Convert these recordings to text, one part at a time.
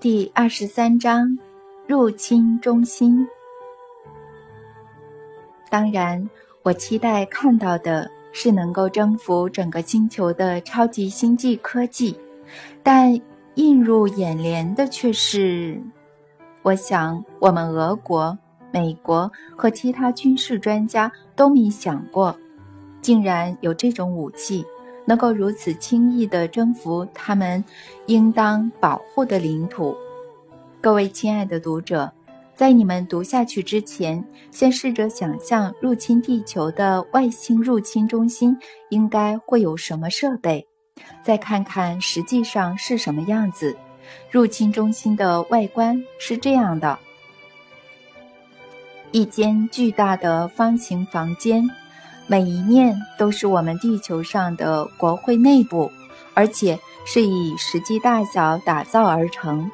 第二十三章，入侵中心。当然，我期待看到的是能够征服整个星球的超级星际科技，但映入眼帘的却是，我想我们俄国、美国和其他军事专家都没想过，竟然有这种武器。能够如此轻易地征服他们应当保护的领土，各位亲爱的读者，在你们读下去之前，先试着想象入侵地球的外星入侵中心应该会有什么设备，再看看实际上是什么样子。入侵中心的外观是这样的：一间巨大的方形房间。每一面都是我们地球上的国会内部，而且是以实际大小打造而成。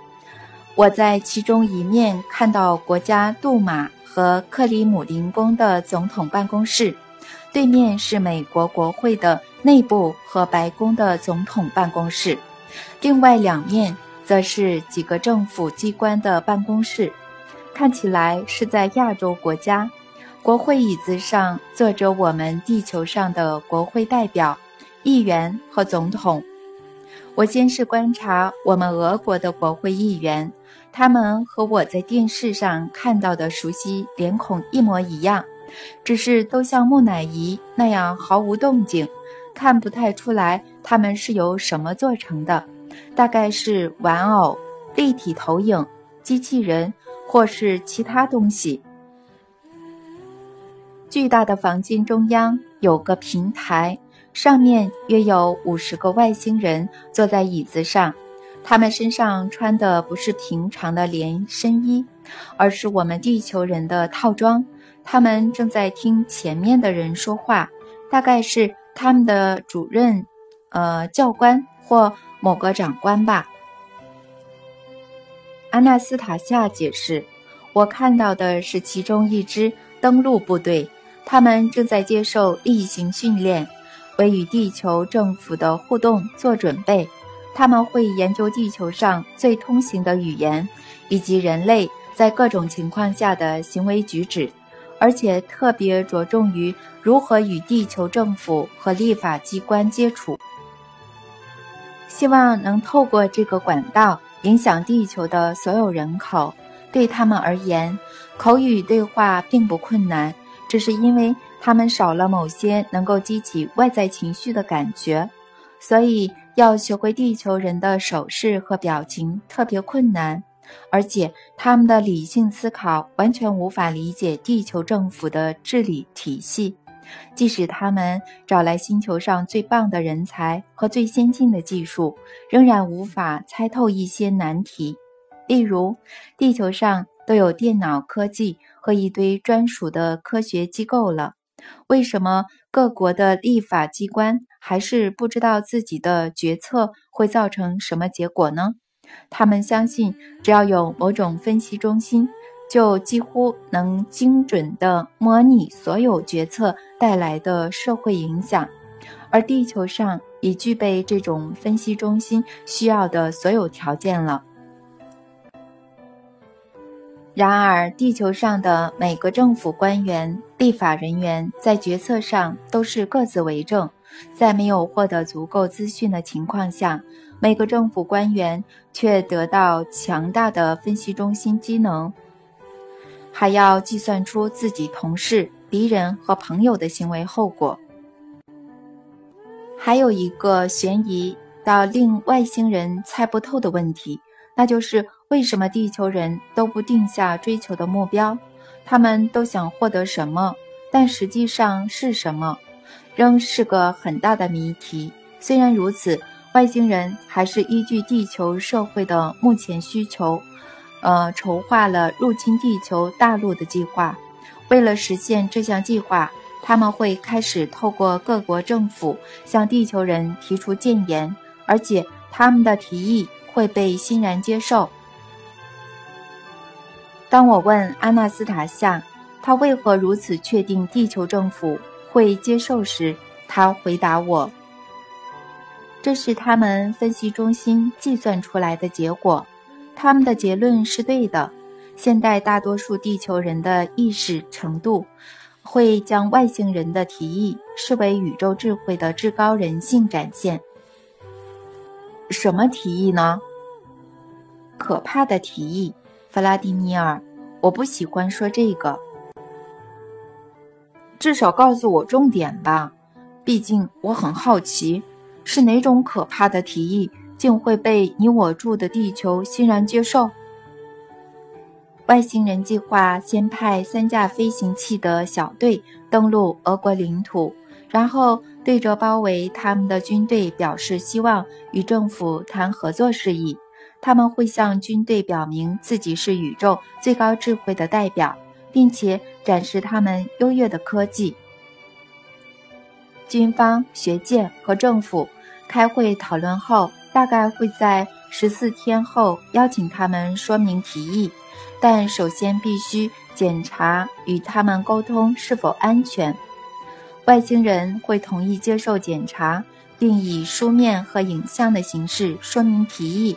我在其中一面看到国家杜马和克里姆林宫的总统办公室，对面是美国国会的内部和白宫的总统办公室，另外两面则是几个政府机关的办公室，看起来是在亚洲国家。国会椅子上坐着我们地球上的国会代表、议员和总统。我先是观察我们俄国的国会议员，他们和我在电视上看到的熟悉脸孔一模一样，只是都像木乃伊那样毫无动静，看不太出来他们是由什么做成的，大概是玩偶、立体投影、机器人或是其他东西。巨大的房间中央有个平台，上面约有五十个外星人坐在椅子上。他们身上穿的不是平常的连身衣，而是我们地球人的套装。他们正在听前面的人说话，大概是他们的主任、呃教官或某个长官吧。安娜斯塔夏解释：“我看到的是其中一支登陆部队。”他们正在接受例行训练，为与地球政府的互动做准备。他们会研究地球上最通行的语言，以及人类在各种情况下的行为举止，而且特别着重于如何与地球政府和立法机关接触。希望能透过这个管道影响地球的所有人口。对他们而言，口语对话并不困难。这是因为他们少了某些能够激起外在情绪的感觉，所以要学会地球人的手势和表情特别困难，而且他们的理性思考完全无法理解地球政府的治理体系，即使他们找来星球上最棒的人才和最先进的技术，仍然无法猜透一些难题，例如地球上都有电脑科技。和一堆专属的科学机构了，为什么各国的立法机关还是不知道自己的决策会造成什么结果呢？他们相信，只要有某种分析中心，就几乎能精准地模拟所有决策带来的社会影响，而地球上已具备这种分析中心需要的所有条件了。然而，地球上的每个政府官员、立法人员在决策上都是各自为政。在没有获得足够资讯的情况下，每个政府官员却得到强大的分析中心机能，还要计算出自己同事、敌人和朋友的行为后果。还有一个悬疑到令外星人猜不透的问题，那就是。为什么地球人都不定下追求的目标？他们都想获得什么？但实际上是什么，仍是个很大的谜题。虽然如此，外星人还是依据地球社会的目前需求，呃，筹划了入侵地球大陆的计划。为了实现这项计划，他们会开始透过各国政府向地球人提出谏言，而且他们的提议会被欣然接受。当我问阿纳斯塔夏，他为何如此确定地球政府会接受时，他回答我：“这是他们分析中心计算出来的结果。他们的结论是对的。现代大多数地球人的意识程度，会将外星人的提议视为宇宙智慧的至高人性展现。什么提议呢？可怕的提议，弗拉迪米尔。我不喜欢说这个。至少告诉我重点吧，毕竟我很好奇，是哪种可怕的提议竟会被你我住的地球欣然接受？外星人计划先派三架飞行器的小队登陆俄国领土，然后对着包围他们的军队表示希望与政府谈合作事宜。他们会向军队表明自己是宇宙最高智慧的代表，并且展示他们优越的科技。军方、学界和政府开会讨论后，大概会在十四天后邀请他们说明提议。但首先必须检查与他们沟通是否安全。外星人会同意接受检查，并以书面和影像的形式说明提议。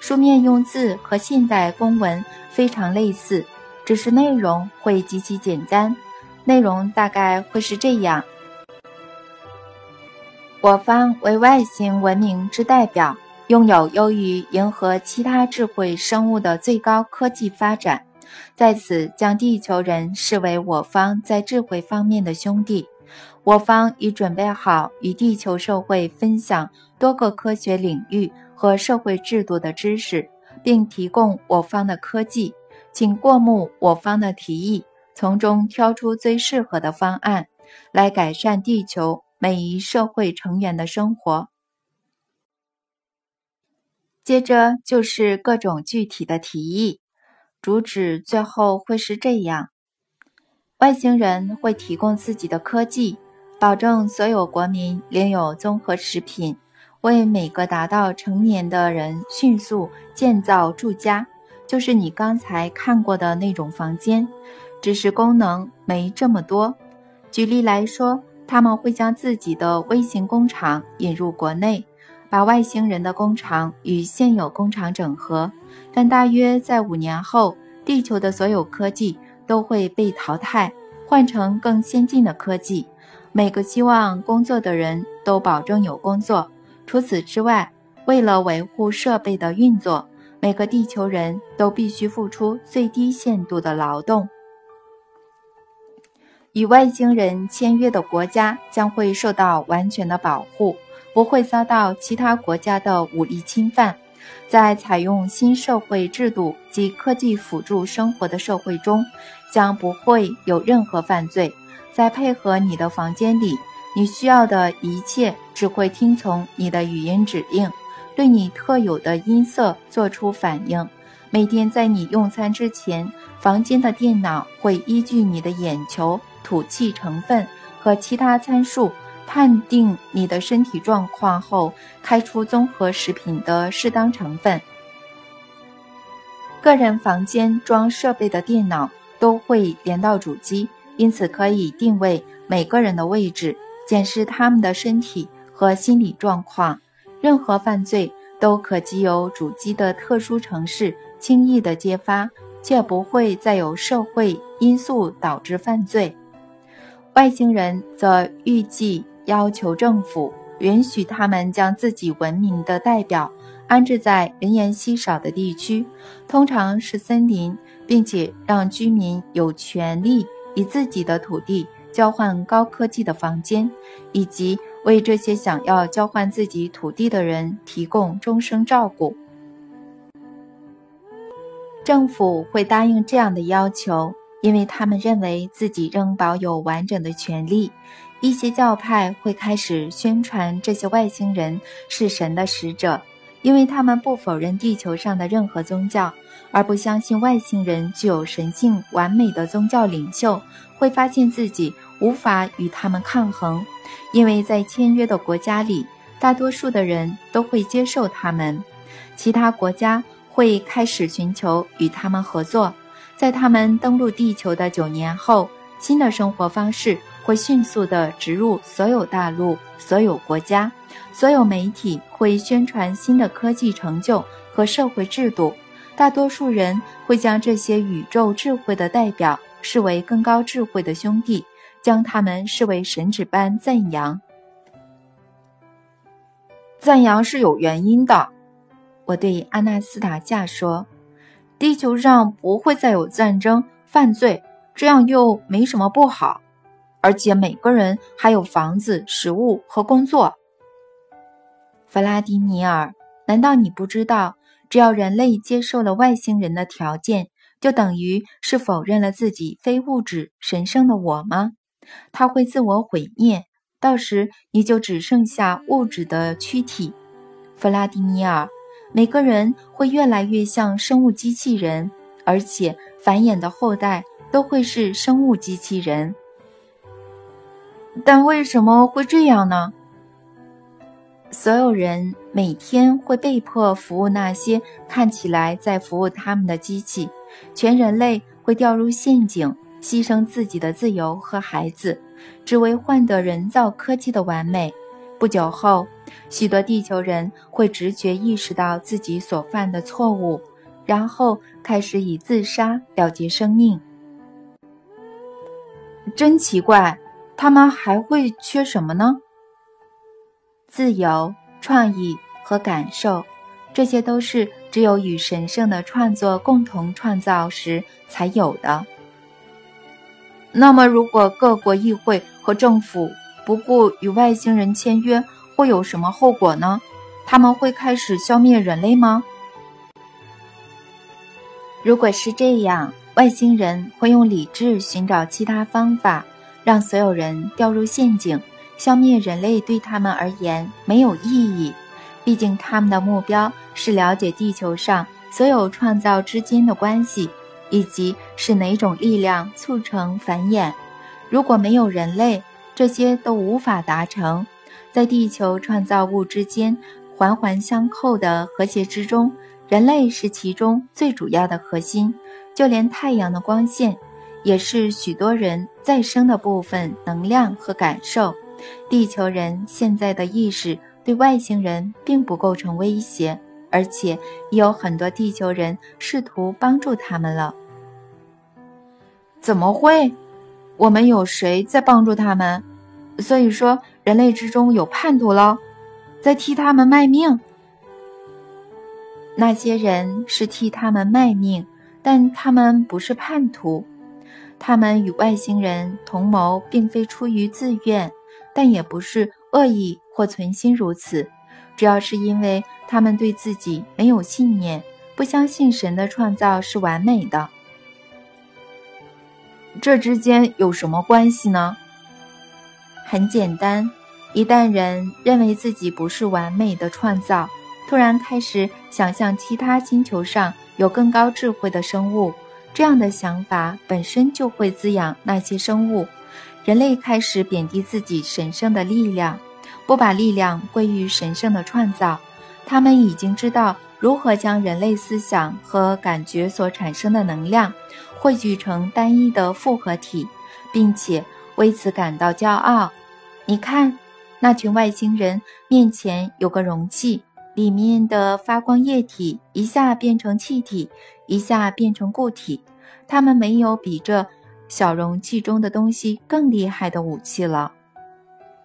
书面用字和现代公文非常类似，只是内容会极其简单。内容大概会是这样：我方为外星文明之代表。拥有优于银河其他智慧生物的最高科技发展，在此将地球人视为我方在智慧方面的兄弟。我方已准备好与地球社会分享多个科学领域和社会制度的知识，并提供我方的科技，请过目我方的提议，从中挑出最适合的方案，来改善地球每一社会成员的生活。接着就是各种具体的提议，主旨最后会是这样：外星人会提供自己的科技，保证所有国民领有综合食品，为每个达到成年的人迅速建造住家，就是你刚才看过的那种房间，只是功能没这么多。举例来说，他们会将自己的微型工厂引入国内。把外星人的工厂与现有工厂整合，但大约在五年后，地球的所有科技都会被淘汰，换成更先进的科技。每个希望工作的人都保证有工作。除此之外，为了维护设备的运作，每个地球人都必须付出最低限度的劳动。与外星人签约的国家将会受到完全的保护。不会遭到其他国家的武力侵犯。在采用新社会制度及科技辅助生活的社会中，将不会有任何犯罪。在配合你的房间里，你需要的一切只会听从你的语音指令，对你特有的音色做出反应。每天在你用餐之前，房间的电脑会依据你的眼球、吐气成分和其他参数。判定你的身体状况后，开出综合食品的适当成分。个人房间装设备的电脑都会连到主机，因此可以定位每个人的位置，检视他们的身体和心理状况。任何犯罪都可藉由主机的特殊程式轻易的揭发，却不会再有社会因素导致犯罪。外星人则预计。要求政府允许他们将自己文明的代表安置在人烟稀少的地区，通常是森林，并且让居民有权利以自己的土地交换高科技的房间，以及为这些想要交换自己土地的人提供终生照顾。政府会答应这样的要求，因为他们认为自己仍保有完整的权利。一些教派会开始宣传这些外星人是神的使者，因为他们不否认地球上的任何宗教，而不相信外星人具有神性完美的宗教领袖会发现自己无法与他们抗衡，因为在签约的国家里，大多数的人都会接受他们，其他国家会开始寻求与他们合作，在他们登陆地球的九年后，新的生活方式。会迅速地植入所有大陆、所有国家，所有媒体会宣传新的科技成就和社会制度。大多数人会将这些宇宙智慧的代表视为更高智慧的兄弟，将他们视为神旨般赞扬。赞扬是有原因的，我对阿纳斯塔夏说：“地球上不会再有战争、犯罪，这样又没什么不好。而且每个人还有房子、食物和工作。”弗拉迪米尔，难道你不知道？只要人类接受了外星人的条件，就等于是否认了自己非物质神圣的我吗？他会自我毁灭，到时你就只剩下物质的躯体。弗拉迪米尔，每个人会越来越像生物机器人，而且繁衍的后代都会是生物机器人。但为什么会这样呢？所有人每天会被迫服务那些看起来在服务他们的机器，全人类会掉入陷阱，牺牲自己的自由和孩子，只为换得人造科技的完美。不久后，许多地球人会直觉意识到自己所犯的错误，然后开始以自杀了结生命。真奇怪，他们还会缺什么呢？自由、创意和感受，这些都是只有与神圣的创作共同创造时才有的。那么，如果各国议会和政府不顾与外星人签约，会有什么后果呢？他们会开始消灭人类吗？如果是这样，外星人会用理智寻找其他方法，让所有人掉入陷阱。消灭人类对他们而言没有意义，毕竟他们的目标是了解地球上所有创造之间的关系，以及是哪种力量促成繁衍。如果没有人类，这些都无法达成。在地球创造物之间环环相扣的和谐之中，人类是其中最主要的核心。就连太阳的光线，也是许多人再生的部分能量和感受。地球人现在的意识对外星人并不构成威胁，而且也有很多地球人试图帮助他们了。怎么会？我们有谁在帮助他们？所以说，人类之中有叛徒了，在替他们卖命。那些人是替他们卖命，但他们不是叛徒。他们与外星人同谋，并非出于自愿。但也不是恶意或存心如此，主要是因为他们对自己没有信念，不相信神的创造是完美的。这之间有什么关系呢？很简单，一旦人认为自己不是完美的创造，突然开始想象其他星球上有更高智慧的生物，这样的想法本身就会滋养那些生物。人类开始贬低自己神圣的力量，不把力量归于神圣的创造。他们已经知道如何将人类思想和感觉所产生的能量汇聚成单一的复合体，并且为此感到骄傲。你看，那群外星人面前有个容器，里面的发光液体一下变成气体，一下变成固体。他们没有比这。小容器中的东西更厉害的武器了。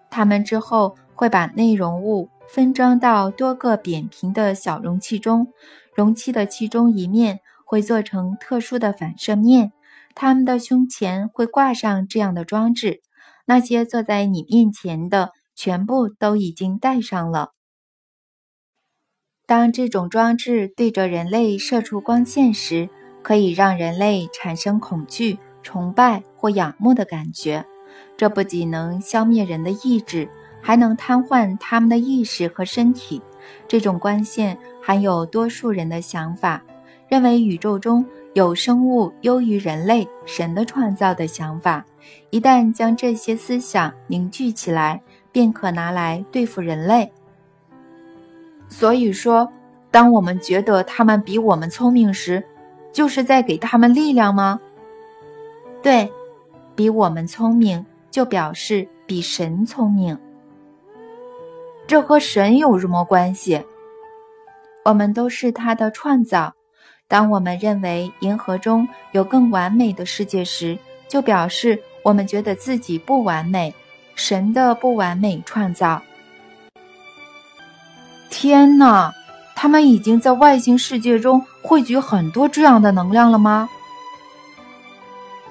他们之后会把内容物分装到多个扁平的小容器中，容器的其中一面会做成特殊的反射面。他们的胸前会挂上这样的装置。那些坐在你面前的全部都已经戴上了。当这种装置对着人类射出光线时，可以让人类产生恐惧。崇拜或仰慕的感觉，这不仅能消灭人的意志，还能瘫痪他们的意识和身体。这种光线含有多数人的想法，认为宇宙中有生物优于人类、神的创造的想法。一旦将这些思想凝聚起来，便可拿来对付人类。所以说，当我们觉得他们比我们聪明时，就是在给他们力量吗？对，比我们聪明，就表示比神聪明。这和神有什么关系？我们都是他的创造，当我们认为银河中有更完美的世界时，就表示我们觉得自己不完美，神的不完美创造。天哪，他们已经在外星世界中汇聚很多这样的能量了吗？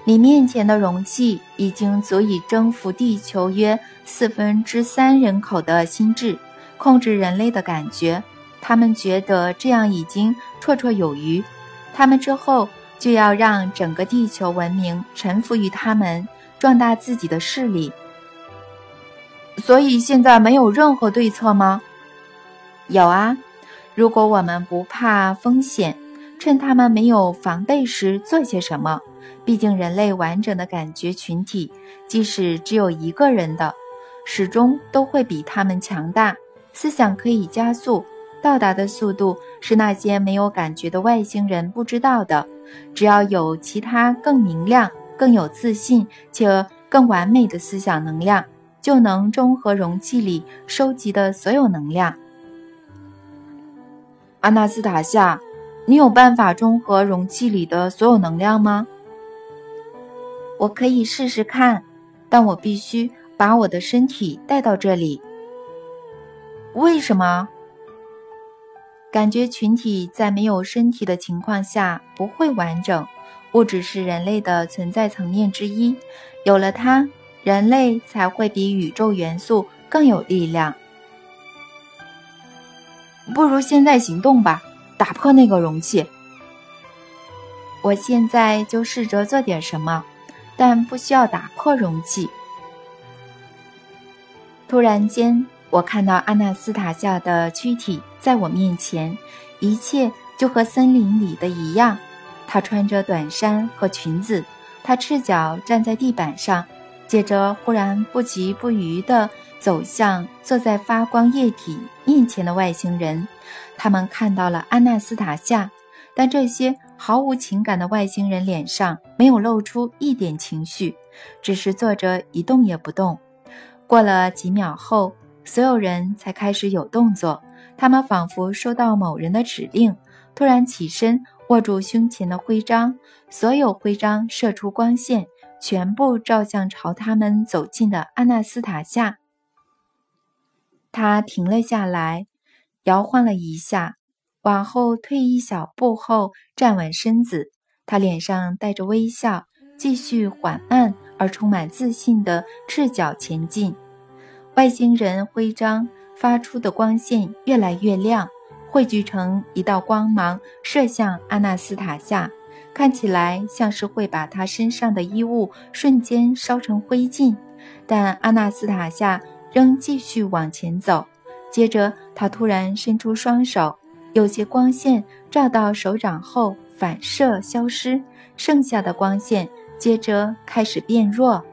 你面前的容器已经足以征服地球约四分之三人口的心智，控制人类的感觉。他们觉得这样已经绰绰有余。他们之后就要让整个地球文明臣服于他们，壮大自己的势力。所以现在没有任何对策吗？有啊，如果我们不怕风险，趁他们没有防备时做些什么。毕竟，人类完整的感觉群体，即使只有一个人的，始终都会比他们强大。思想可以加速，到达的速度是那些没有感觉的外星人不知道的。只要有其他更明亮、更有自信且更完美的思想能量，就能中和容器里收集的所有能量。阿纳斯塔夏，你有办法中和容器里的所有能量吗？我可以试试看，但我必须把我的身体带到这里。为什么？感觉群体在没有身体的情况下不会完整。物质是人类的存在层面之一，有了它，人类才会比宇宙元素更有力量。不如现在行动吧，打破那个容器。我现在就试着做点什么。但不需要打破容器。突然间，我看到阿纳斯塔夏的躯体在我面前，一切就和森林里的一样。她穿着短衫和裙子，她赤脚站在地板上，接着忽然不疾不徐地走向坐在发光液体面前的外星人。他们看到了阿纳斯塔夏，但这些。毫无情感的外星人脸上没有露出一点情绪，只是坐着一动也不动。过了几秒后，所有人才开始有动作。他们仿佛收到某人的指令，突然起身，握住胸前的徽章。所有徽章射出光线，全部照向朝他们走近的阿纳斯塔夏。他停了下来，摇晃了一下。往后退一小步后，站稳身子，他脸上带着微笑，继续缓慢而充满自信地赤脚前进。外星人徽章发出的光线越来越亮，汇聚成一道光芒，射向阿纳斯塔夏，看起来像是会把他身上的衣物瞬间烧成灰烬。但阿纳斯塔夏仍继续往前走。接着，他突然伸出双手。有些光线照到手掌后反射消失，剩下的光线接着开始变弱。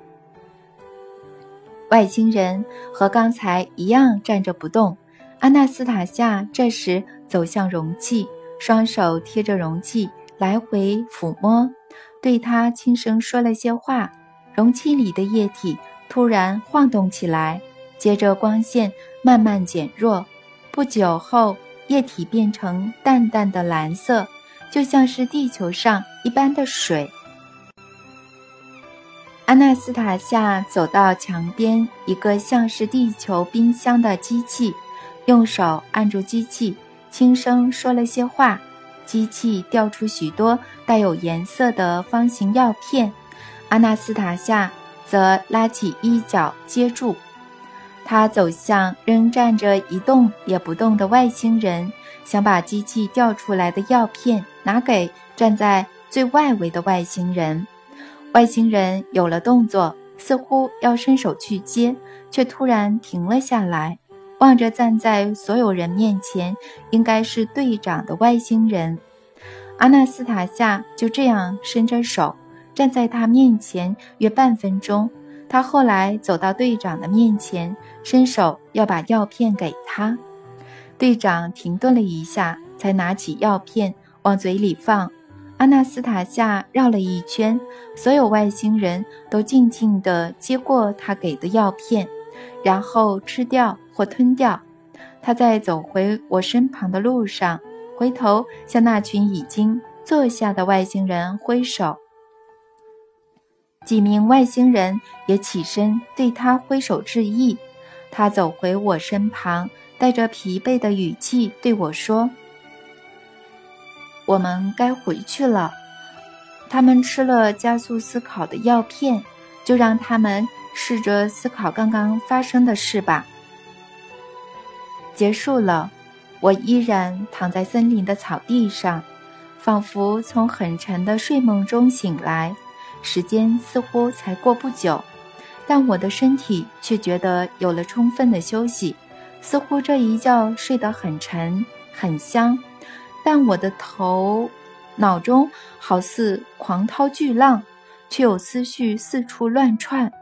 外星人和刚才一样站着不动。阿纳斯塔夏这时走向容器，双手贴着容器来回抚摸，对他轻声说了些话。容器里的液体突然晃动起来，接着光线慢慢减弱。不久后。液体变成淡淡的蓝色，就像是地球上一般的水。阿纳斯塔夏走到墙边一个像是地球冰箱的机器，用手按住机器，轻声说了些话。机器掉出许多带有颜色的方形药片，阿纳斯塔夏则拉起衣角接住。他走向仍站着一动也不动的外星人，想把机器掉出来的药片拿给站在最外围的外星人。外星人有了动作，似乎要伸手去接，却突然停了下来，望着站在所有人面前，应该是队长的外星人。阿纳斯塔夏就这样伸着手站在他面前约半分钟。他后来走到队长的面前。伸手要把药片给他，队长停顿了一下，才拿起药片往嘴里放。阿纳斯塔夏绕了一圈，所有外星人都静静地接过他给的药片，然后吃掉或吞掉。他在走回我身旁的路上，回头向那群已经坐下的外星人挥手，几名外星人也起身对他挥手致意。他走回我身旁，带着疲惫的语气对我说：“我们该回去了。他们吃了加速思考的药片，就让他们试着思考刚刚发生的事吧。”结束了。我依然躺在森林的草地上，仿佛从很沉的睡梦中醒来。时间似乎才过不久，但我的身体却觉得有了充分的休息，似乎这一觉睡得很沉很香。但我的头脑中好似狂涛巨浪，却有思绪四处乱窜。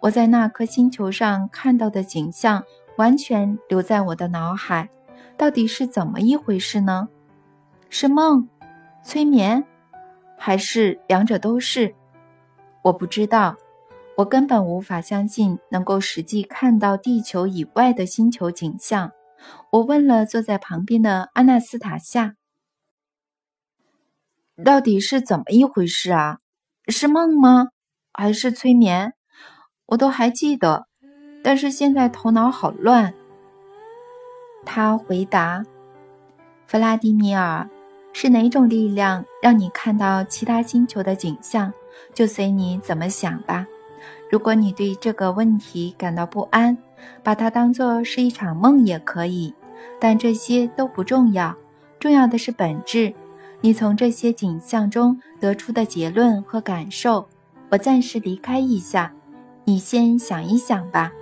我在那颗星球上看到的景象，完全留在我的脑海。到底是怎么一回事呢？是梦、催眠，还是两者都是？我不知道。我根本无法相信能够实际看到地球以外的星球景象。我问了坐在旁边的阿纳斯塔夏：“到底是怎么一回事啊？是梦吗？还是催眠？我都还记得，但是现在头脑好乱。”他回答：“弗拉迪米尔，是哪种力量让你看到其他星球的景象？就随你怎么想吧。如果你对这个问题感到不安，把它当做是一场梦也可以。但这些都不重要，重要的是本质。你从这些景象中得出的结论和感受。我暂时离开一下，你先想一想吧。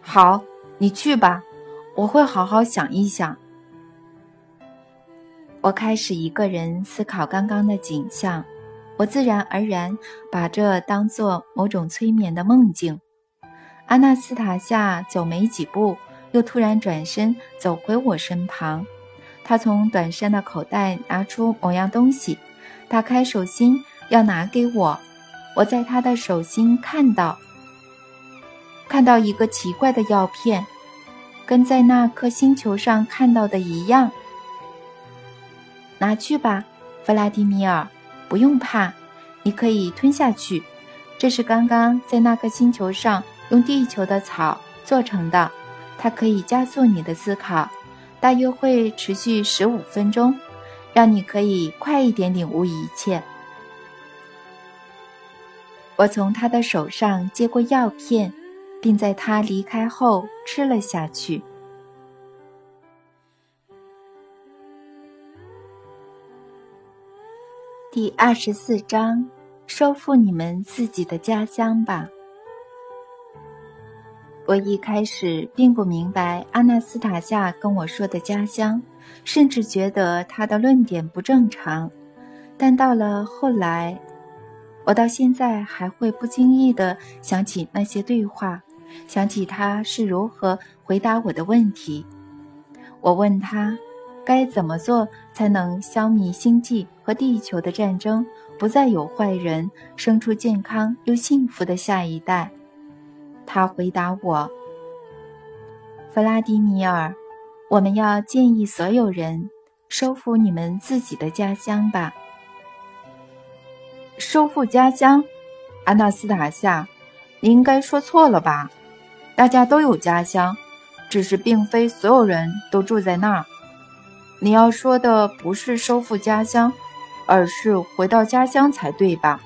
好。”你去吧，我会好好想一想。我开始一个人思考刚刚的景象，我自然而然把这当做某种催眠的梦境。阿纳斯塔夏走没几步，又突然转身走回我身旁。他从短衫的口袋拿出某样东西，打开手心要拿给我。我在他的手心看到。看到一个奇怪的药片，跟在那颗星球上看到的一样。拿去吧，弗拉迪米尔，不用怕，你可以吞下去。这是刚刚在那颗星球上用地球的草做成的，它可以加速你的思考，大约会持续十五分钟，让你可以快一点领悟一切。我从他的手上接过药片。并在他离开后吃了下去。第二十四章：收复你们自己的家乡吧。我一开始并不明白阿纳斯塔夏跟我说的家乡，甚至觉得他的论点不正常。但到了后来，我到现在还会不经意的想起那些对话。想起他是如何回答我的问题，我问他该怎么做才能消弭星际和地球的战争，不再有坏人，生出健康又幸福的下一代。他回答我：“弗拉迪米尔，我们要建议所有人收复你们自己的家乡吧。收复家乡，安纳斯塔夏，你应该说错了吧？”大家都有家乡，只是并非所有人都住在那儿。你要说的不是收复家乡，而是回到家乡才对吧？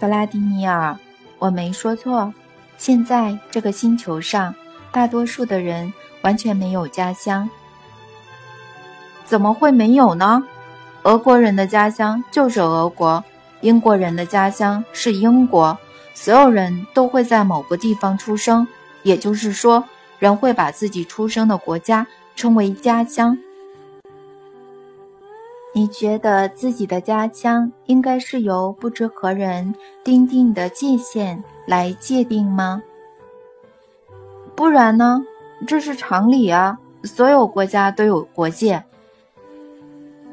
弗拉迪米尔，我没说错。现在这个星球上，大多数的人完全没有家乡。怎么会没有呢？俄国人的家乡就是俄国，英国人的家乡是英国。所有人都会在某个地方出生，也就是说，人会把自己出生的国家称为家乡。你觉得自己的家乡应该是由不知何人定定的界限来界定吗？不然呢？这是常理啊！所有国家都有国界。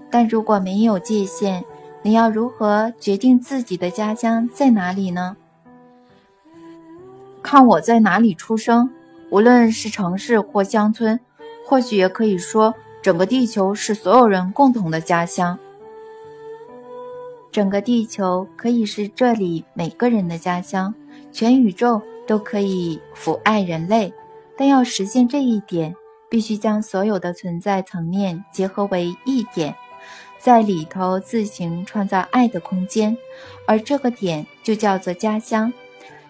但如果没有界限，你要如何决定自己的家乡在哪里呢？看我在哪里出生，无论是城市或乡村，或许也可以说整个地球是所有人共同的家乡。整个地球可以是这里每个人的家乡，全宇宙都可以抚爱人类。但要实现这一点，必须将所有的存在层面结合为一点，在里头自行创造爱的空间，而这个点就叫做家乡。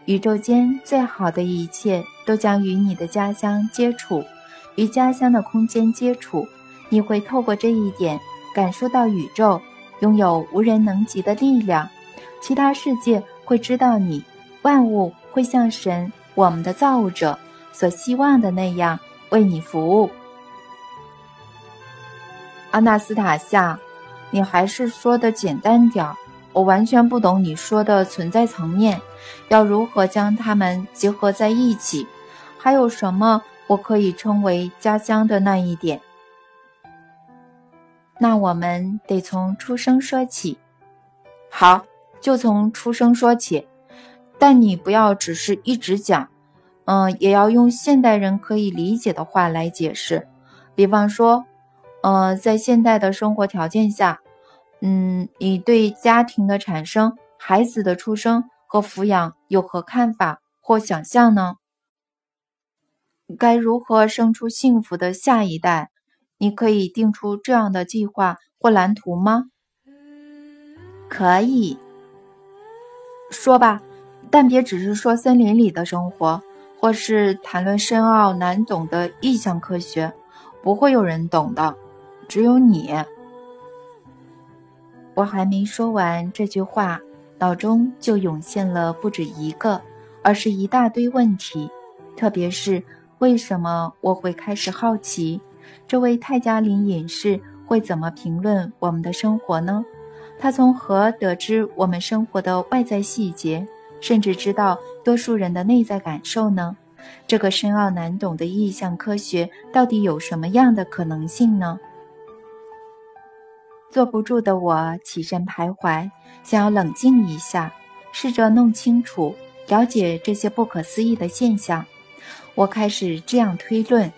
宇宙间最好的一切都将与你的家乡接触，与家乡的空间接触，你会透过这一点感受到宇宙。拥有无人能及的力量，其他世界会知道你，万物会像神，我们的造物者所希望的那样为你服务。阿纳斯塔夏，你还是说的简单点，我完全不懂你说的存在层面，要如何将它们结合在一起？还有什么我可以称为家乡的那一点？那我们得从出生说起，好，就从出生说起。但你不要只是一直讲，嗯，也要用现代人可以理解的话来解释。比方说，呃，在现代的生活条件下，嗯，你对家庭的产生、孩子的出生和抚养有何看法或想象呢？该如何生出幸福的下一代？你可以定出这样的计划或蓝图吗？可以说吧，但别只是说森林里的生活，或是谈论深奥难懂的意象科学，不会有人懂的，只有你。我还没说完这句话，脑中就涌现了不止一个，而是一大堆问题，特别是为什么我会开始好奇。这位泰加林隐士会怎么评论我们的生活呢？他从何得知我们生活的外在细节，甚至知道多数人的内在感受呢？这个深奥难懂的意象科学到底有什么样的可能性呢？坐不住的我起身徘徊，想要冷静一下，试着弄清楚、了解这些不可思议的现象。我开始这样推论。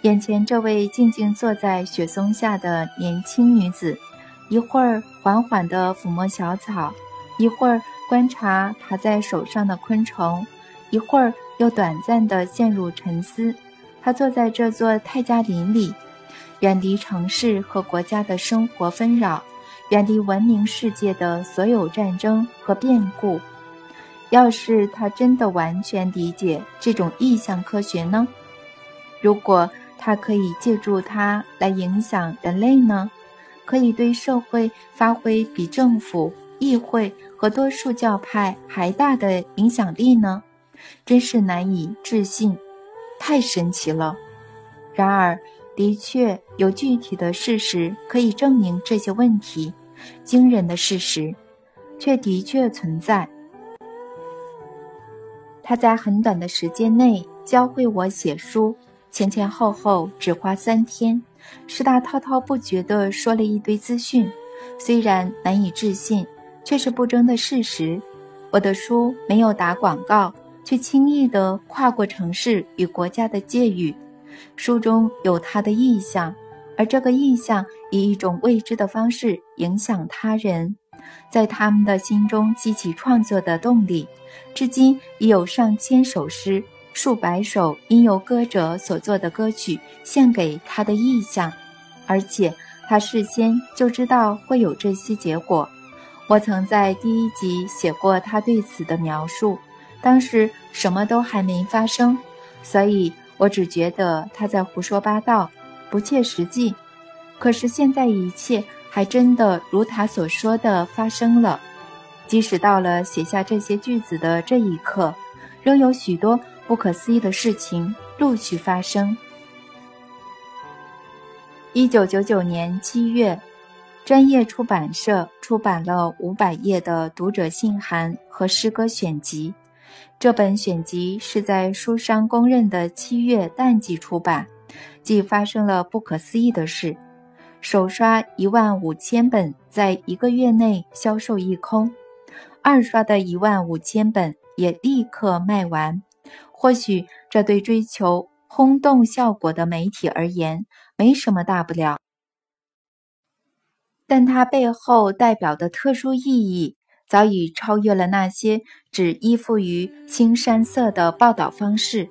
眼前这位静静坐在雪松下的年轻女子，一会儿缓缓地抚摸小草，一会儿观察爬在手上的昆虫，一会儿又短暂地陷入沉思。她坐在这座泰加林里，远离城市和国家的生活纷扰，远离文明世界的所有战争和变故。要是他真的完全理解这种意象科学呢？如果？他可以借助它来影响人类呢？可以对社会发挥比政府、议会和多数教派还大的影响力呢？真是难以置信，太神奇了。然而，的确有具体的事实可以证明这些问题。惊人的事实，却的确存在。他在很短的时间内教会我写书。前前后后只花三天，是他滔滔不绝地说了一堆资讯，虽然难以置信，却是不争的事实。我的书没有打广告，却轻易地跨过城市与国家的界域。书中有他的意向，而这个意向以一种未知的方式影响他人，在他们的心中激起创作的动力。至今已有上千首诗。数百首因由歌者所作的歌曲献给他的意象，而且他事先就知道会有这些结果。我曾在第一集写过他对此的描述，当时什么都还没发生，所以我只觉得他在胡说八道，不切实际。可是现在一切还真的如他所说的发生了，即使到了写下这些句子的这一刻，仍有许多。不可思议的事情陆续发生。一九九九年七月，专业出版社出版了五百页的读者信函和诗歌选集。这本选集是在书商公认的七月淡季出版，即发生了不可思议的事：首刷一万五千本，在一个月内销售一空；二刷的一万五千本也立刻卖完。或许这对追求轰动效果的媒体而言，没什么大不了。但它背后代表的特殊意义，早已超越了那些只依附于青山色的报道方式。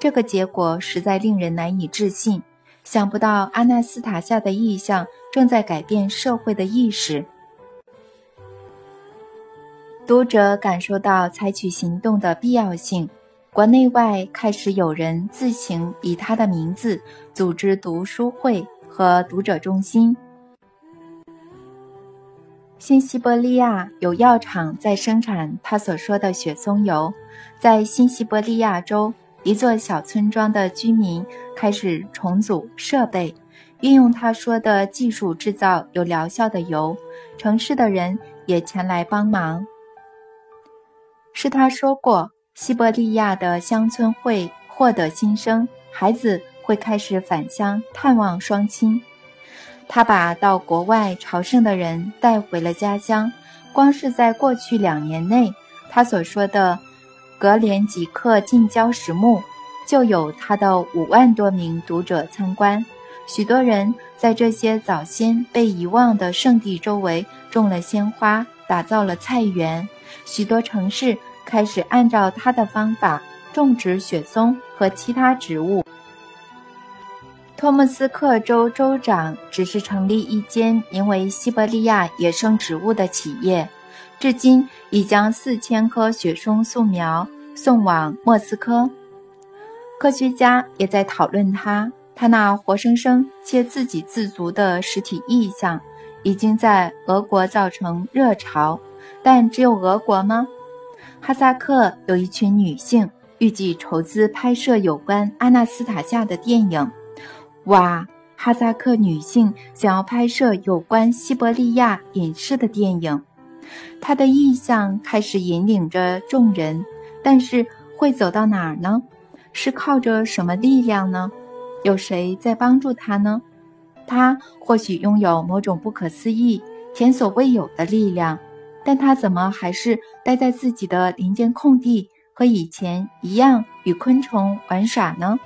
这个结果实在令人难以置信。想不到阿纳斯塔夏的意向正在改变社会的意识。读者感受到采取行动的必要性，国内外开始有人自行以他的名字组织读书会和读者中心。新西伯利亚有药厂在生产他所说的雪松油，在新西伯利亚州一座小村庄的居民开始重组设备，运用他说的技术制造有疗效的油。城市的人也前来帮忙。是他说过，西伯利亚的乡村会获得新生，孩子会开始返乡探望双亲。他把到国外朝圣的人带回了家乡。光是在过去两年内，他所说的格连吉克近郊石墓，就有他的五万多名读者参观。许多人在这些早先被遗忘的圣地周围种了鲜花，打造了菜园。许多城市开始按照他的方法种植雪松和其他植物。托莫斯克州州长只是成立一间名为“西伯利亚野生植物”的企业，至今已将四千棵雪松树苗送往莫斯科。科学家也在讨论他，他那活生生且自给自足的实体意象，已经在俄国造成热潮。但只有俄国吗？哈萨克有一群女性预计筹资拍摄有关阿纳斯塔夏的电影。哇！哈萨克女性想要拍摄有关西伯利亚隐士的电影，她的意向开始引领着众人，但是会走到哪儿呢？是靠着什么力量呢？有谁在帮助他呢？他或许拥有某种不可思议、前所未有的力量。但他怎么还是待在自己的林间空地，和以前一样与昆虫玩耍呢？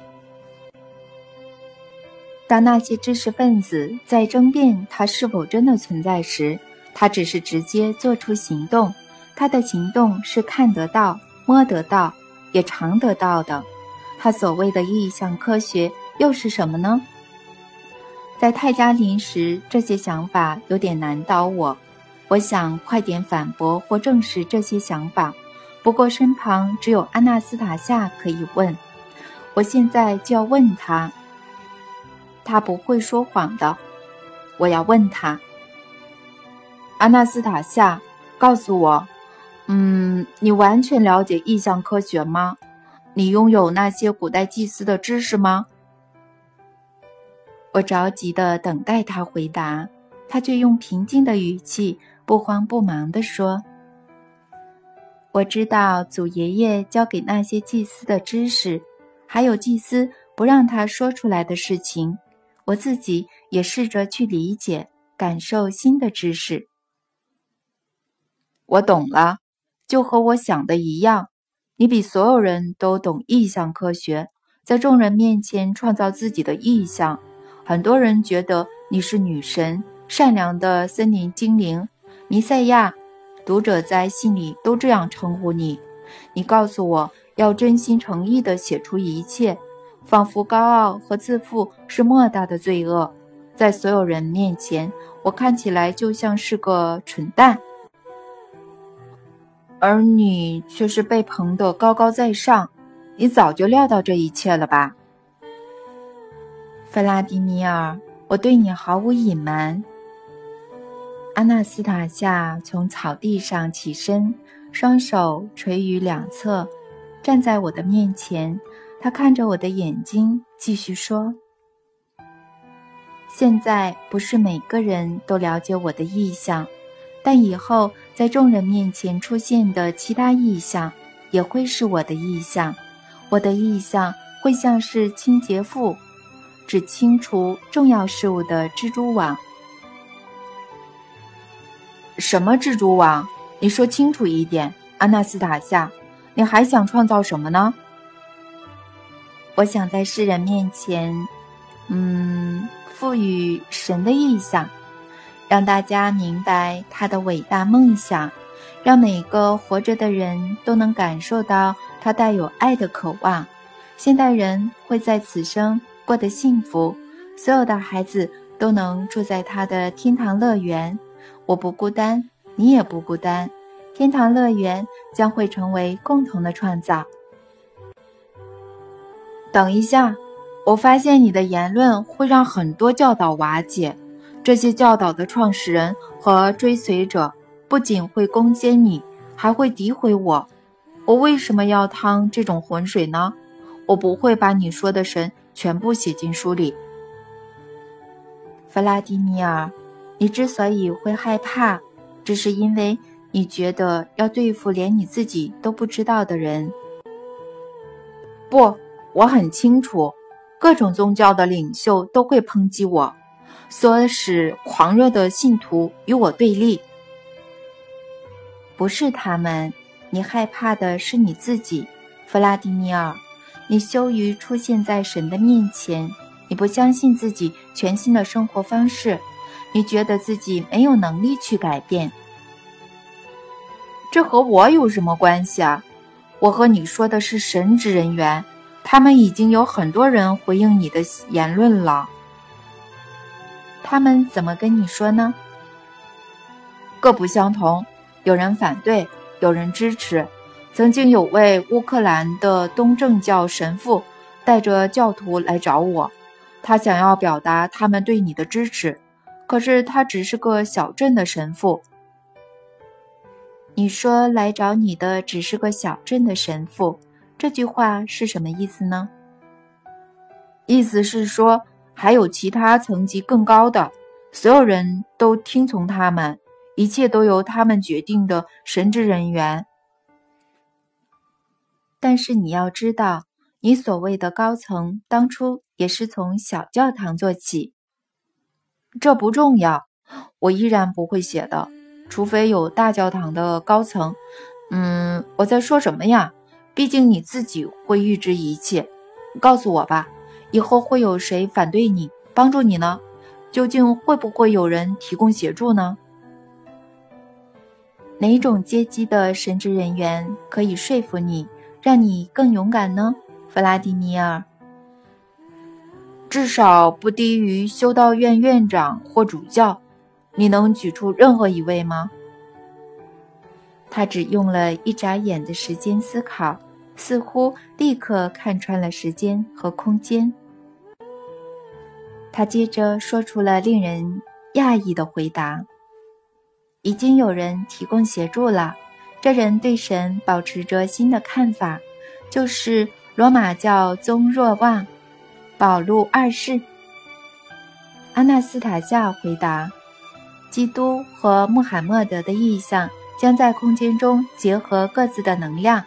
当那些知识分子在争辩他是否真的存在时，他只是直接做出行动。他的行动是看得到、摸得到、也尝得到的。他所谓的意象科学又是什么呢？在泰加林时，这些想法有点难倒我。我想快点反驳或证实这些想法，不过身旁只有安娜斯塔夏可以问。我现在就要问他，他不会说谎的。我要问他，安娜斯塔夏，告诉我，嗯，你完全了解意象科学吗？你拥有那些古代祭司的知识吗？我着急地等待他回答，他却用平静的语气。不慌不忙地说：“我知道祖爷爷教给那些祭司的知识，还有祭司不让他说出来的事情。我自己也试着去理解、感受新的知识。我懂了，就和我想的一样。你比所有人都懂意象科学，在众人面前创造自己的意象。很多人觉得你是女神，善良的森林精灵。”弥赛亚，读者在信里都这样称呼你。你告诉我要真心诚意地写出一切，仿佛高傲和自负是莫大的罪恶。在所有人面前，我看起来就像是个蠢蛋，而你却是被捧得高高在上。你早就料到这一切了吧，弗拉迪米尔？我对你毫无隐瞒。阿纳斯塔夏从草地上起身，双手垂于两侧，站在我的面前。他看着我的眼睛，继续说：“现在不是每个人都了解我的意向，但以后在众人面前出现的其他意象，也会是我的意象。我的意象会像是清洁妇，只清除重要事物的蜘蛛网。”什么蜘蛛网？你说清楚一点，阿纳斯塔夏，你还想创造什么呢？我想在世人面前，嗯，赋予神的意象，让大家明白他的伟大梦想，让每个活着的人都能感受到他带有爱的渴望。现代人会在此生过得幸福，所有的孩子都能住在他的天堂乐园。我不孤单，你也不孤单，天堂乐园将会成为共同的创造。等一下，我发现你的言论会让很多教导瓦解。这些教导的创始人和追随者不仅会攻坚你，还会诋毁我。我为什么要趟这种浑水呢？我不会把你说的神全部写进书里。弗拉迪米尔，你之所以会害怕，只是因为你觉得要对付连你自己都不知道的人。不。我很清楚，各种宗教的领袖都会抨击我，唆使狂热的信徒与我对立。不是他们，你害怕的是你自己，弗拉迪米尔。你羞于出现在神的面前，你不相信自己全新的生活方式，你觉得自己没有能力去改变。这和我有什么关系啊？我和你说的是神职人员。他们已经有很多人回应你的言论了。他们怎么跟你说呢？各不相同，有人反对，有人支持。曾经有位乌克兰的东正教神父带着教徒来找我，他想要表达他们对你的支持，可是他只是个小镇的神父。你说来找你的只是个小镇的神父。这句话是什么意思呢？意思是说，还有其他层级更高的，所有人都听从他们，一切都由他们决定的神职人员。但是你要知道，你所谓的高层当初也是从小教堂做起。这不重要，我依然不会写的，除非有大教堂的高层。嗯，我在说什么呀？毕竟你自己会预知一切，告诉我吧，以后会有谁反对你、帮助你呢？究竟会不会有人提供协助呢？哪种阶级的神职人员可以说服你，让你更勇敢呢？弗拉迪米尔，至少不低于修道院院长或主教。你能举出任何一位吗？他只用了一眨眼的时间思考。似乎立刻看穿了时间和空间。他接着说出了令人讶异的回答：“已经有人提供协助了。这人对神保持着新的看法，就是罗马教宗若望保禄二世。”阿纳斯塔夏回答：“基督和穆罕默德的意象将在空间中结合各自的能量。”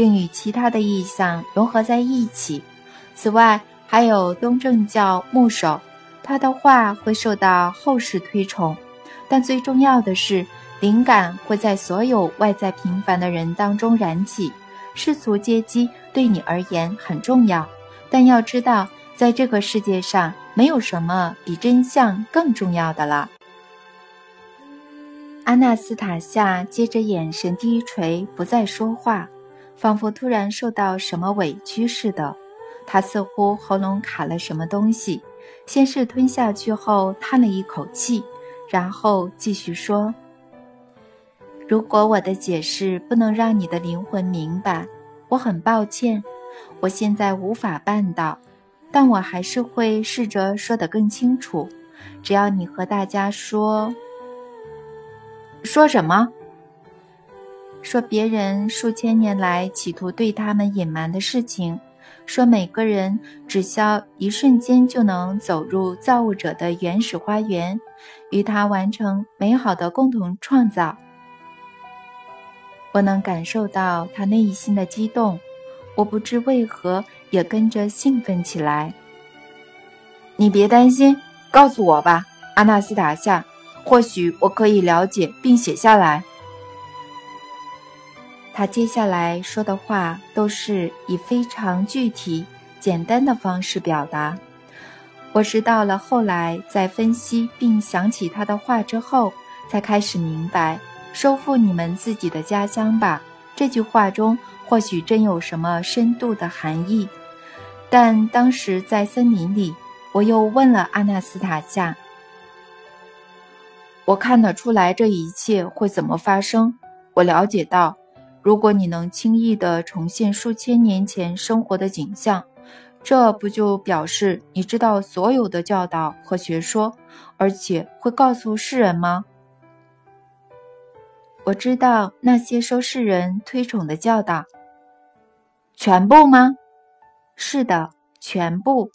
并与其他的意象融合在一起。此外，还有东正教牧首，他的画会受到后世推崇。但最重要的是，灵感会在所有外在平凡的人当中燃起。世俗阶级对你而言很重要，但要知道，在这个世界上，没有什么比真相更重要的了。阿纳斯塔夏接着眼神低垂，不再说话。仿佛突然受到什么委屈似的，他似乎喉咙卡了什么东西，先是吞下去后叹了一口气，然后继续说：“如果我的解释不能让你的灵魂明白，我很抱歉，我现在无法办到，但我还是会试着说得更清楚。只要你和大家说，说什么？”说别人数千年来企图对他们隐瞒的事情，说每个人只需一瞬间就能走入造物者的原始花园，与他完成美好的共同创造。我能感受到他内心的激动，我不知为何也跟着兴奋起来。你别担心，告诉我吧，阿纳斯塔夏，或许我可以了解并写下来。他接下来说的话都是以非常具体、简单的方式表达。我是到了后来，在分析并想起他的话之后，才开始明白“收复你们自己的家乡吧”这句话中或许真有什么深度的含义。但当时在森林里，我又问了阿纳斯塔夏：“我看得出来这一切会怎么发生？我了解到，如果你能轻易地重现数千年前生活的景象。”这不就表示你知道所有的教导和学说，而且会告诉世人吗？我知道那些受世人推崇的教导，全部吗？是的，全部。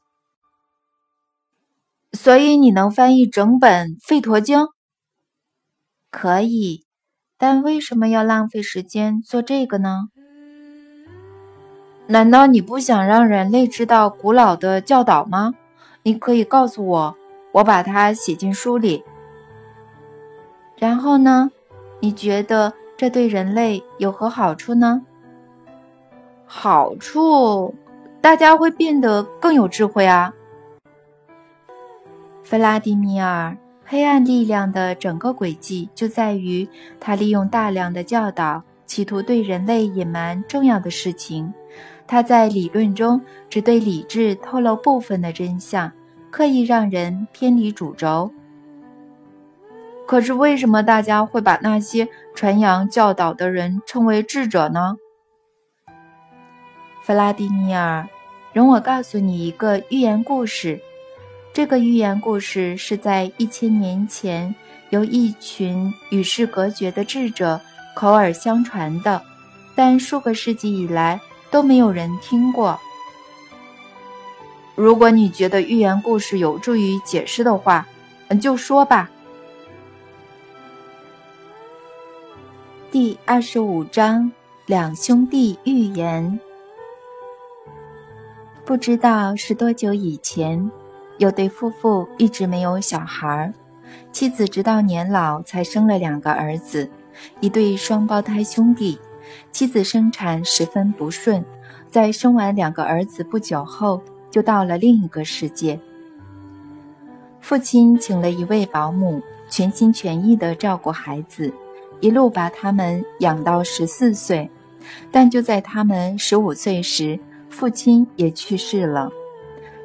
所以你能翻译整本《吠陀经》？可以，但为什么要浪费时间做这个呢？难道你不想让人类知道古老的教导吗？你可以告诉我，我把它写进书里。然后呢？你觉得这对人类有何好处呢？好处，大家会变得更有智慧啊。弗拉迪米尔，黑暗力量的整个轨迹就在于他利用大量的教导，企图对人类隐瞒重要的事情。他在理论中只对理智透露部分的真相，刻意让人偏离主轴。可是，为什么大家会把那些传扬教导的人称为智者呢？弗拉迪尼尔，容我告诉你一个寓言故事。这个寓言故事是在一千年前由一群与世隔绝的智者口耳相传的，但数个世纪以来。都没有人听过。如果你觉得寓言故事有助于解释的话，就说吧。第二十五章：两兄弟寓言。不知道是多久以前，有对夫妇一直没有小孩，妻子直到年老才生了两个儿子，一对双胞胎兄弟。妻子生产十分不顺，在生完两个儿子不久后，就到了另一个世界。父亲请了一位保姆，全心全意地照顾孩子，一路把他们养到十四岁。但就在他们十五岁时，父亲也去世了。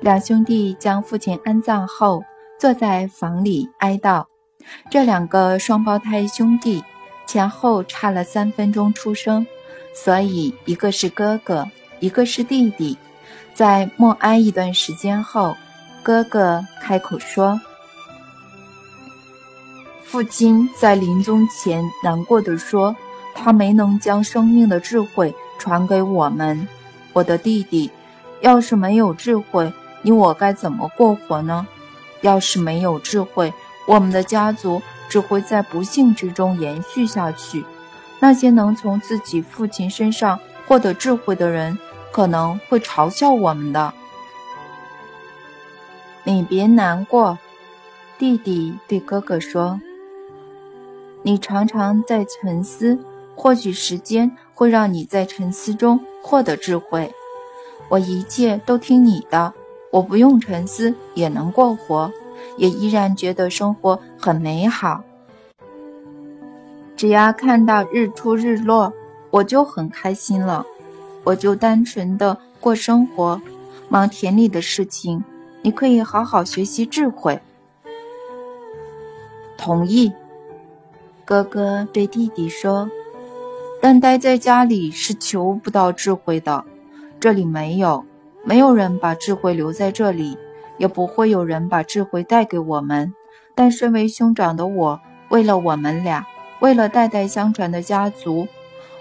两兄弟将父亲安葬后，坐在房里哀悼。这两个双胞胎兄弟。前后差了三分钟出生，所以一个是哥哥，一个是弟弟。在默哀一段时间后，哥哥开口说：“父亲在临终前难过的说，他没能将生命的智慧传给我们。我的弟弟，要是没有智慧，你我该怎么过活呢？要是没有智慧，我们的家族……”只会在不幸之中延续下去。那些能从自己父亲身上获得智慧的人，可能会嘲笑我们的。你别难过，弟弟对哥哥说：“你常常在沉思，或许时间会让你在沉思中获得智慧。我一切都听你的，我不用沉思也能过活。”也依然觉得生活很美好。只要看到日出日落，我就很开心了。我就单纯的过生活，忙田里的事情。你可以好好学习智慧。同意，哥哥对弟弟说。但待在家里是求不到智慧的，这里没有，没有人把智慧留在这里。也不会有人把智慧带给我们，但身为兄长的我，为了我们俩，为了代代相传的家族，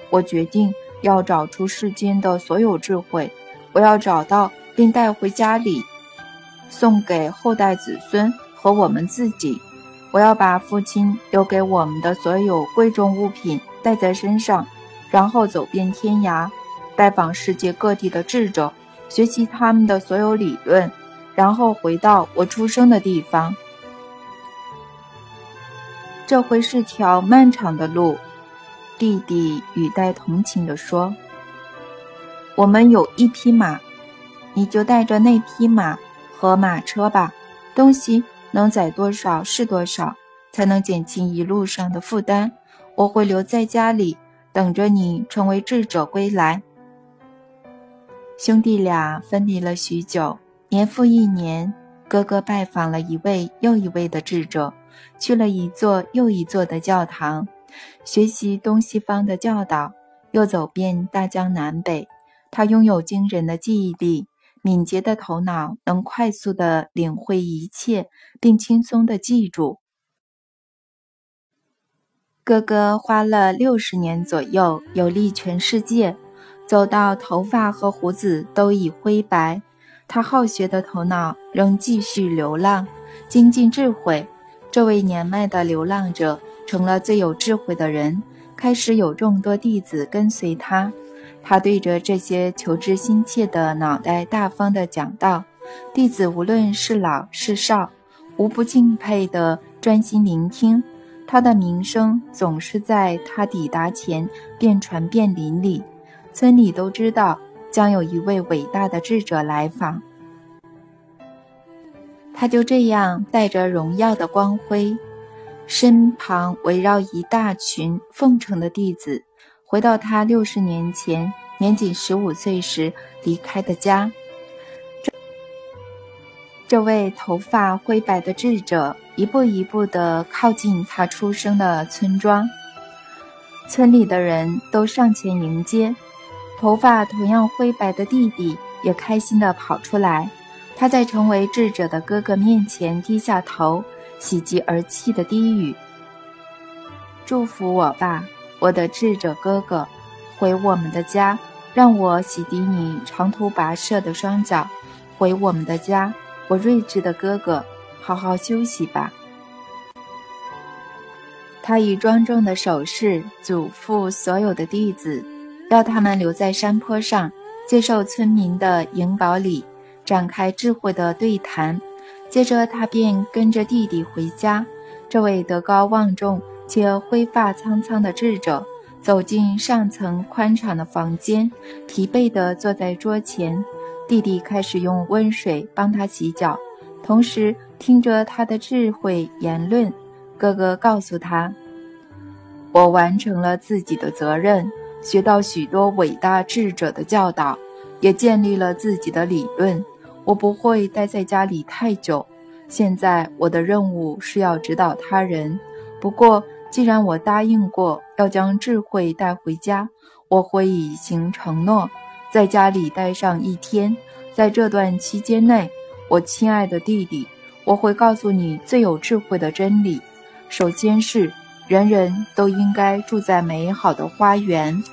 我决定要找出世间的所有智慧，我要找到并带回家里，送给后代子孙和我们自己。我要把父亲留给我们的所有贵重物品带在身上，然后走遍天涯，拜访世界各地的智者，学习他们的所有理论。然后回到我出生的地方。这会是条漫长的路，弟弟语带同情地说：“我们有一匹马，你就带着那匹马和马车吧，东西能载多少是多少，才能减轻一路上的负担。我会留在家里，等着你成为智者归来。”兄弟俩分离了许久，年复一年，哥哥拜访了一位又一位的智者，去了一座又一座的教堂，学习东西方的教导，又走遍大江南北。他拥有惊人的记忆力，敏捷的头脑，能快速地领会一切，并轻松地记住。哥哥花了六十年左右，游历全世界。走到头发和胡子都已灰白，他好学的头脑仍继续流浪，精进智慧。这位年迈的流浪者成了最有智慧的人，开始有众多弟子跟随他。他对着这些求知心切的脑袋大方地讲道：“弟子无论是老是少，无不敬佩地专心聆听。他的名声总是在他抵达前便传遍邻里。”村里都知道将有一位伟大的智者来访，他就这样带着荣耀的光辉，身旁围绕一大群奉承的弟子，回到他六十年前年仅十五岁时离开的家。这这位头发灰白的智者一步一步地靠近他出生的村庄，村里的人都上前迎接。头发同样灰白的弟弟也开心地跑出来，他在成为智者的哥哥面前低下头，喜极而泣地低语：“祝福我吧，我的智者哥哥，回我们的家，让我洗涤你长途跋涉的双脚。回我们的家，我睿智的哥哥，好好休息吧。”他以庄重的手势嘱咐所有的弟子。要他们留在山坡上，接受村民的迎宝礼，展开智慧的对谈。接着，他便跟着弟弟回家。这位德高望重且灰发苍苍的智者走进上层宽敞的房间，疲惫地坐在桌前。弟弟开始用温水帮他洗脚，同时听着他的智慧言论。哥哥告诉他：“我完成了自己的责任。”学到许多伟大智者的教导，也建立了自己的理论。我不会待在家里太久。现在我的任务是要指导他人。不过，既然我答应过要将智慧带回家，我会以行承诺，在家里待上一天。在这段期间内，我亲爱的弟弟，我会告诉你最有智慧的真理。首先是。人人都应该住在美好的花园。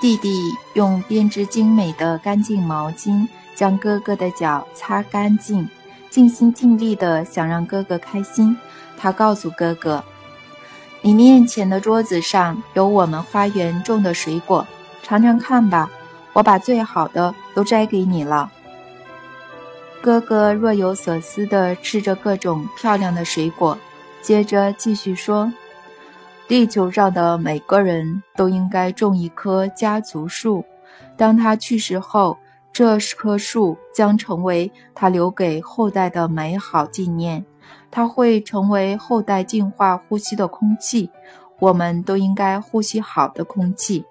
弟弟用编织精美的干净毛巾将哥哥的脚擦干净，尽心尽力地想让哥哥开心。他告诉哥哥：“你面前的桌子上有我们花园种的水果，尝尝看吧。我把最好的都摘给你了。”哥哥若有所思地吃着各种漂亮的水果。接着继续说：“地球上的每个人都应该种一棵家族树。当他去世后，这棵树将成为他留给后代的美好纪念。它会成为后代净化呼吸的空气。我们都应该呼吸好的空气。”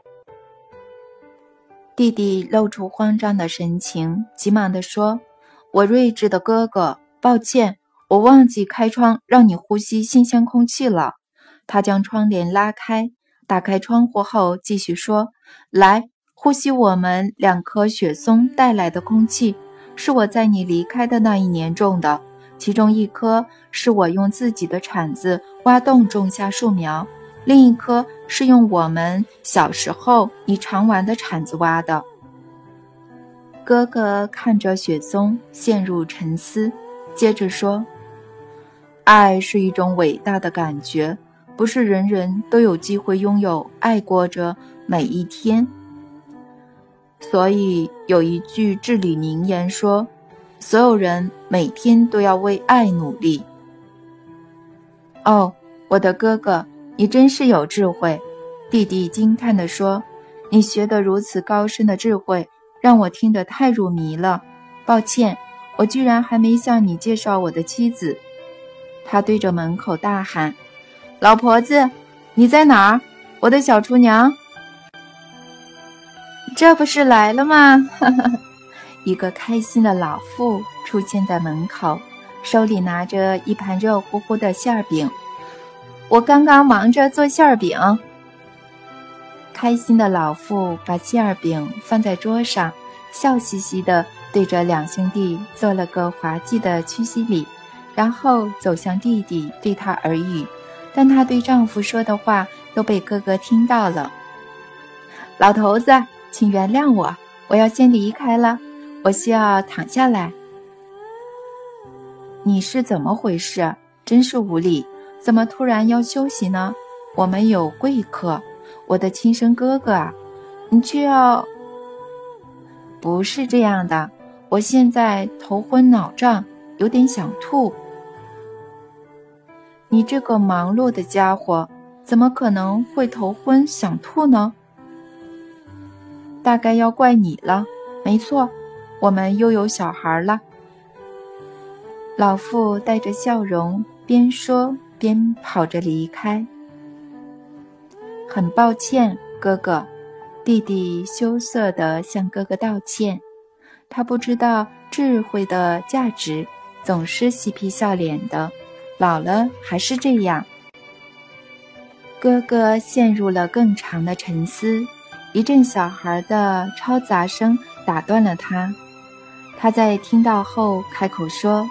弟弟露出慌张的神情，急忙地说：“我睿智的哥哥，抱歉。”我忘记开窗，让你呼吸新鲜空气了。他将窗帘拉开，打开窗户后，继续说：“来，呼吸我们两棵雪松带来的空气，是我在你离开的那一年种的。其中一棵是我用自己的铲子挖洞种下树苗，另一棵是用我们小时候你常玩的铲子挖的。”哥哥看着雪松，陷入沉思，接着说。爱是一种伟大的感觉，不是人人都有机会拥有爱过着每一天。所以有一句至理名言说：“所有人每天都要为爱努力。”哦，我的哥哥，你真是有智慧！弟弟惊叹地说：“你学得如此高深的智慧，让我听得太入迷了。抱歉，我居然还没向你介绍我的妻子。他对着门口大喊：“老婆子，你在哪儿？我的小厨娘，这不是来了吗？”哈哈，一个开心的老妇出现在门口，手里拿着一盘热乎乎的馅饼。我刚刚忙着做馅饼。开心的老妇把馅饼放在桌上，笑嘻嘻地对着两兄弟做了个滑稽的屈膝礼，然后走向弟弟，对他耳语。但她对丈夫说的话都被哥哥听到了。老头子，请原谅我，我要先离开了，我需要躺下来。你是怎么回事？真是无礼！怎么突然要休息呢？我们有贵客，我的亲生哥哥啊，你却要……不是这样的，我现在头昏脑胀，有点想吐。你这个忙碌的家伙，怎么可能会头昏想吐呢？大概要怪你了。没错，我们又有小孩了。老妇带着笑容，边说。边跑着离开。很抱歉，哥哥。弟弟羞涩地向哥哥道歉。他不知道智慧的价值，总是嬉皮笑脸的。老了还是这样。哥哥陷入了更长的沉思。一阵小孩的嘈杂声打断了他。他在听到后开口说。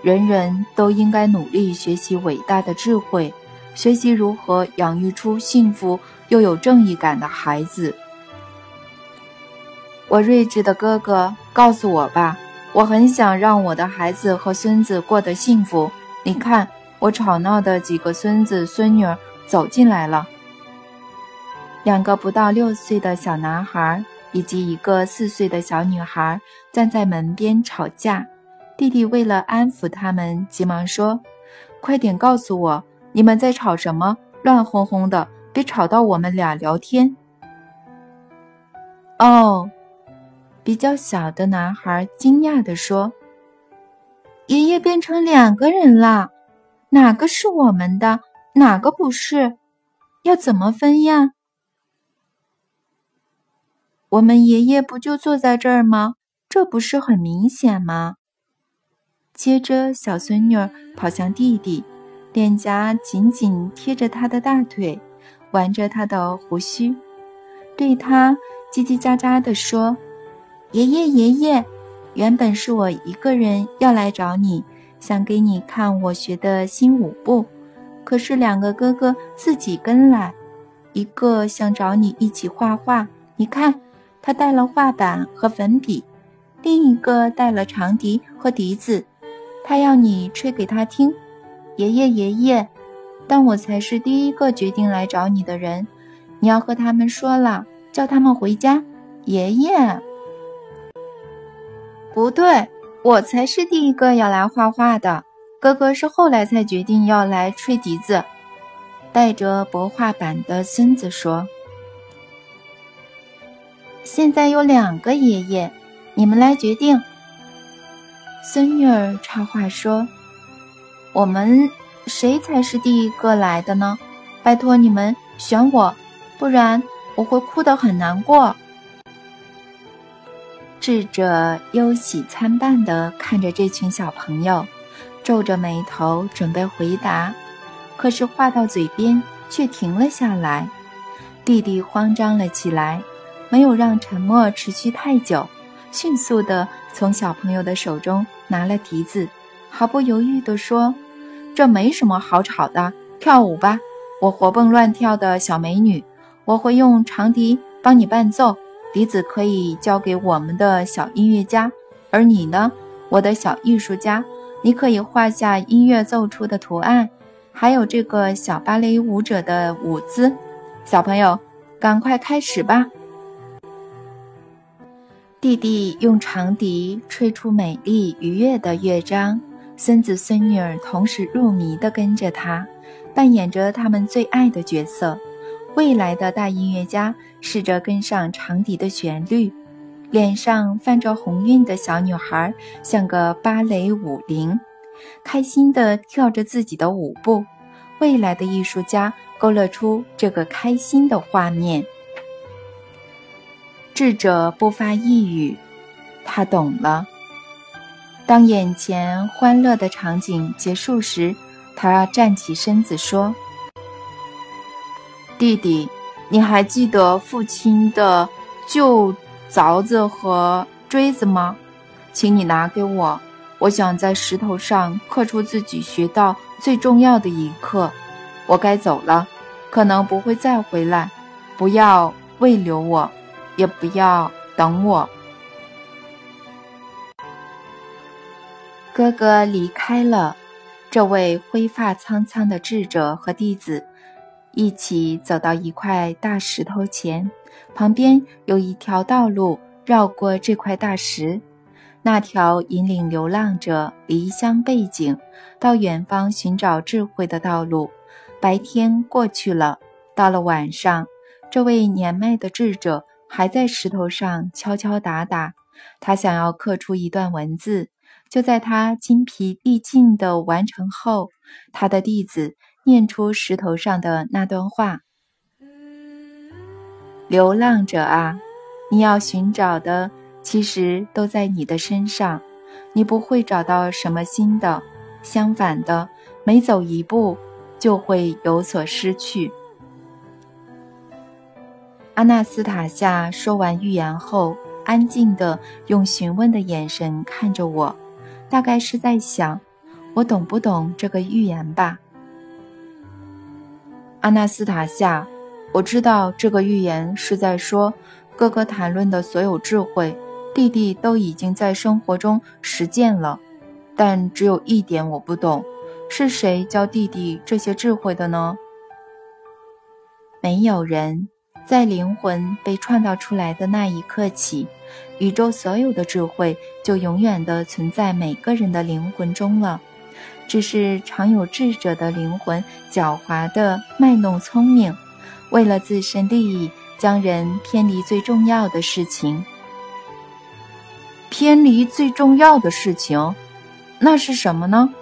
人人都应该努力学习伟大的智慧，学习如何养育出幸福又有正义感的孩子。我睿智的哥哥，告诉我吧，我很想让我的孩子和孙子过得幸福。你看，我吵闹的几个孙子孙女儿走进来了，两个不到六岁的小男孩以及一个四岁的小女孩站在门边吵架。弟弟为了安抚他们，急忙说：“快点告诉我，你们在吵什么？乱哄哄的，别吵到我们俩聊天。”哦，比较小的男孩惊讶地说：“爷爷变成两个人了，哪个是我们的，哪个不是？要怎么分呀？”我们爷爷不就坐在这儿吗？这不是很明显吗？接着，小孙女跑向弟弟，脸颊紧紧贴着他的大腿，玩着他的胡须，对他叽叽喳喳地说：“爷爷，爷爷，原本是我一个人要来找你，想给你看我学的新舞步，可是两个哥哥自己跟来，一个想找你一起画画，你看，他带了画板和粉笔；另一个带了长笛和笛子。”他要你吹给他听，爷爷爷爷，但我才是第一个决定来找你的人，你要和他们说了，叫他们回家。爷爷，不对，我才是第一个要来画画的，哥哥是后来才决定要来吹笛子。带着薄画板的孙子说：“现在有两个爷爷，你们来决定。”孙女儿插话说：“我们谁才是第一个来的呢？拜托你们选我，不然我会哭得很难过。”智者忧喜参半地看着这群小朋友，皱着眉头准备回答，可是话到嘴边却停了下来。弟弟慌张了起来，没有让沉默持续太久，迅速地从小朋友的手中。拿了笛子，毫不犹豫地说：“这没什么好吵的，跳舞吧，我活蹦乱跳的小美女。我会用长笛帮你伴奏，笛子可以交给我们的小音乐家。而你呢，我的小艺术家，你可以画下音乐奏出的图案，还有这个小芭蕾舞者的舞姿。小朋友，赶快开始吧。”弟弟用长笛吹出美丽愉悦的乐章，孙子孙女儿同时入迷地跟着他，扮演着他们最爱的角色。未来的大音乐家试着跟上长笛的旋律，脸上泛着红晕的小女孩，像个芭蕾舞灵，开心地跳着自己的舞步。未来的艺术家勾勒出这个开心的画面。智者不发一语，他懂了。当眼前欢乐的场景结束时，他站起身子说：“弟弟，你还记得父亲的旧凿子和锥子吗？请你拿给我，我想在石头上刻出自己学到最重要的一课。我该走了，可能不会再回来。不要未留我，也不要等我。”哥哥离开了，这位灰发苍苍的智者和弟子一起走到一块大石头前，旁边有一条道路绕过这块大石，那条引领流浪者离乡背井到远方寻找智慧的道路。白天过去了，到了晚上，这位年迈的智者还在石头上敲敲打打，他想要刻出一段文字。就在他精疲力尽地完成后，他的弟子念出石头上的那段话：“流浪者啊，你要寻找的其实都在你的身上，你不会找到什么新的，相反的，每走一步就会有所失去。”阿纳斯塔夏说完预言后，安静地用询问的眼神看着我。大概是在想，我懂不懂这个预言吧？阿纳斯塔夏，我知道这个预言是在说，哥哥谈论的所有智慧，弟弟都已经在生活中实践了。但只有一点我不懂，是谁教弟弟这些智慧的呢？没有人。在灵魂被创造出来的那一刻起，宇宙所有的智慧就永远的存在每个人的灵魂中了。只是常有智者的灵魂狡猾的卖弄聪明，为了自身利益，将人偏离最重要的事情。偏离最重要的事情，那是什么呢？